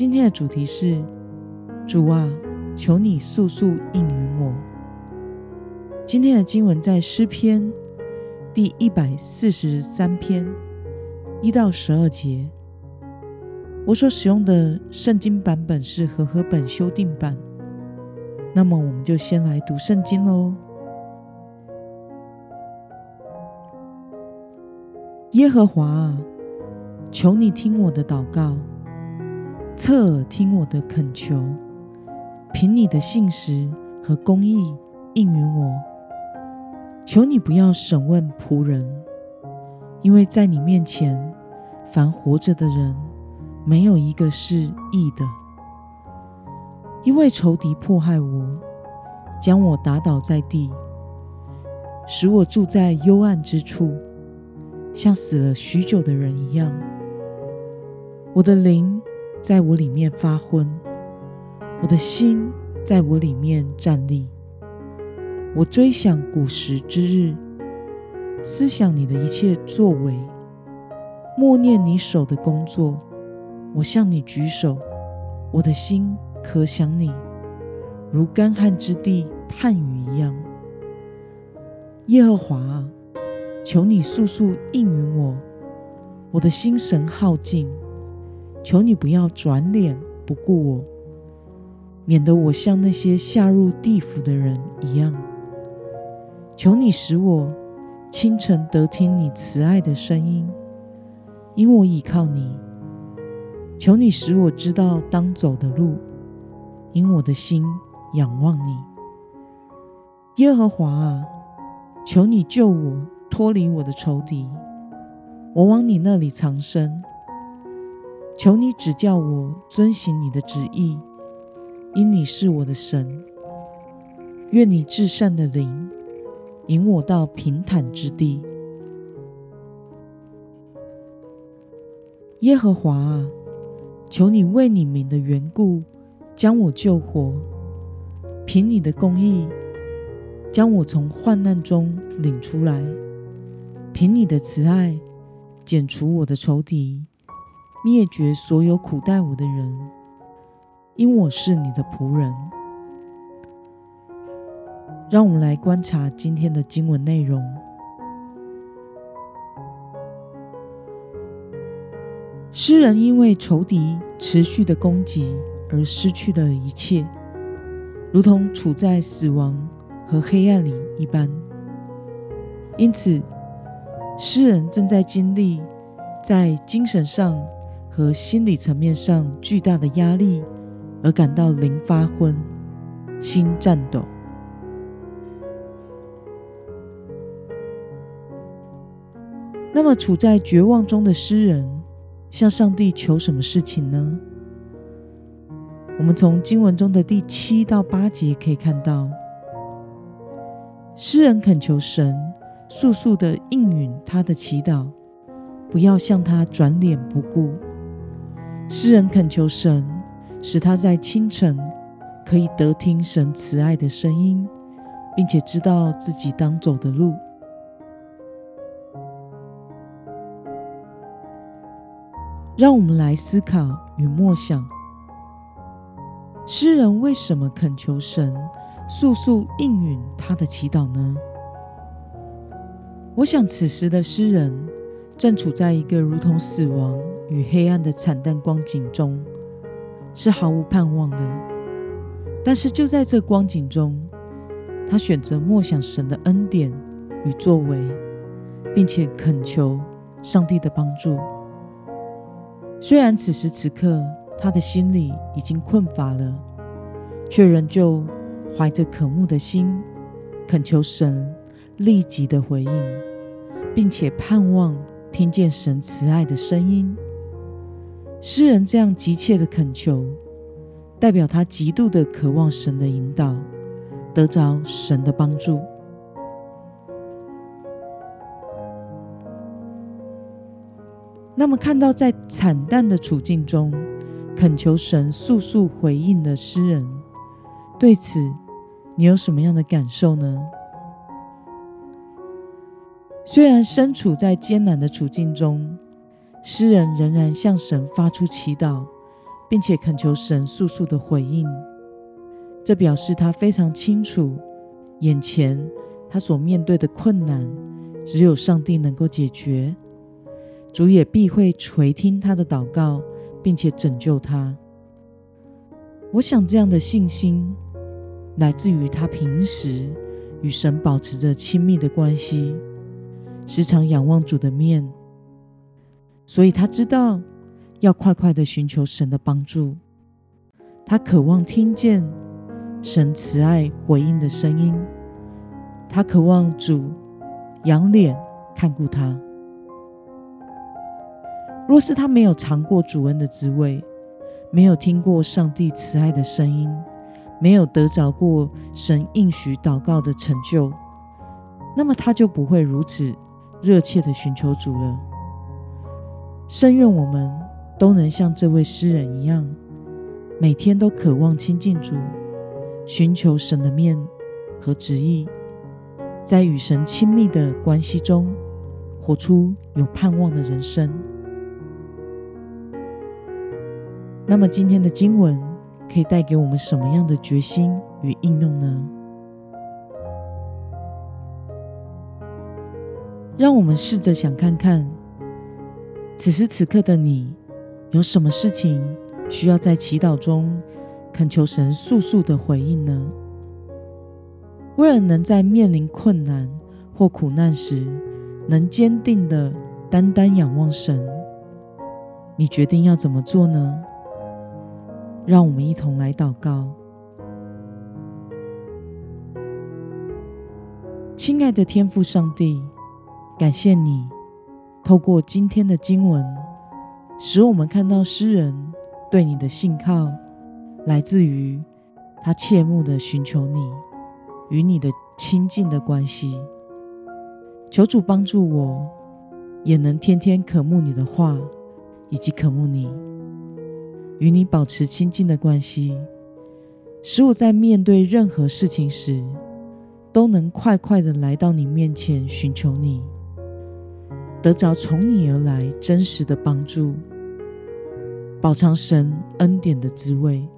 今天的主题是：主啊，求你速速应允我。今天的经文在诗篇第一百四十三篇一到十二节。我所使用的圣经版本是和合本修订版。那么，我们就先来读圣经喽。耶和华啊，求你听我的祷告。侧耳听我的恳求，凭你的信实和公义应允我。求你不要审问仆人，因为在你面前，凡活着的人没有一个是义的。因为仇敌迫害我，将我打倒在地，使我住在幽暗之处，像死了许久的人一样。我的灵。在我里面发昏，我的心在我里面站立。我追想古时之日，思想你的一切作为，默念你手的工作。我向你举手，我的心可想你，如干旱之地盼雨一样。耶和华啊，求你速速应允我，我的心神耗尽。求你不要转脸不顾我，免得我像那些下入地府的人一样。求你使我清晨得听你慈爱的声音，因我倚靠你。求你使我知道当走的路，因我的心仰望你。耶和华啊，求你救我脱离我的仇敌，我往你那里藏身。求你指教我遵行你的旨意，因你是我的神。愿你至善的灵引我到平坦之地。耶和华啊，求你为你名的缘故将我救活，凭你的公义将我从患难中领出来，凭你的慈爱剪除我的仇敌。灭绝所有苦待我的人，因我是你的仆人。让我们来观察今天的经文内容。诗人因为仇敌持续的攻击而失去了一切，如同处在死亡和黑暗里一般。因此，诗人正在经历在精神上。和心理层面上巨大的压力，而感到灵发昏、心颤抖。那么，处在绝望中的诗人向上帝求什么事情呢？我们从经文中的第七到八节可以看到，诗人恳求神速速的应允他的祈祷，不要向他转脸不顾。诗人恳求神，使他在清晨可以得听神慈爱的声音，并且知道自己当走的路。让我们来思考与默想：诗人为什么恳求神速速应允他的祈祷呢？我想，此时的诗人正处在一个如同死亡。与黑暗的惨淡光景中，是毫无盼望的。但是就在这光景中，他选择默想神的恩典与作为，并且恳求上帝的帮助。虽然此时此刻他的心里已经困乏了，却仍旧怀着渴慕的心，恳求神立即的回应，并且盼望听见神慈爱的声音。诗人这样急切的恳求，代表他极度的渴望神的引导，得着神的帮助。那么，看到在惨淡的处境中恳求神速速回应的诗人，对此你有什么样的感受呢？虽然身处在艰难的处境中，诗人仍然向神发出祈祷，并且恳求神速速的回应。这表示他非常清楚，眼前他所面对的困难，只有上帝能够解决。主也必会垂听他的祷告，并且拯救他。我想这样的信心来自于他平时与神保持着亲密的关系，时常仰望主的面，所以他知道要快快的寻求神的帮助。他渴望听见神慈爱回应的声音，他渴望主仰脸看顾他。若是他没有尝过主恩的滋味，没有听过上帝慈爱的声音，没有得着过神应许祷告的成就，那么他就不会如此热切的寻求主了。深愿我们都能像这位诗人一样，每天都渴望亲近主，寻求神的面和旨意，在与神亲密的关系中，活出有盼望的人生。那么今天的经文可以带给我们什么样的决心与应用呢？让我们试着想看看，此时此刻的你有什么事情需要在祈祷中恳求神速速的回应呢？为了能在面临困难或苦难时，能坚定的单单仰望神，你决定要怎么做呢？让我们一同来祷告，亲爱的天父上帝，感谢你透过今天的经文，使我们看到诗人对你的信靠来自于他切慕的寻求你与你的亲近的关系。求主帮助我，也能天天渴慕你的话，以及渴慕你。与你保持亲近的关系，使我在面对任何事情时，都能快快的来到你面前寻求你，得着从你而来真实的帮助，饱尝神恩典的滋味。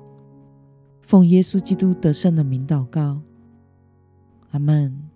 奉耶稣基督得胜的名祷告，阿门。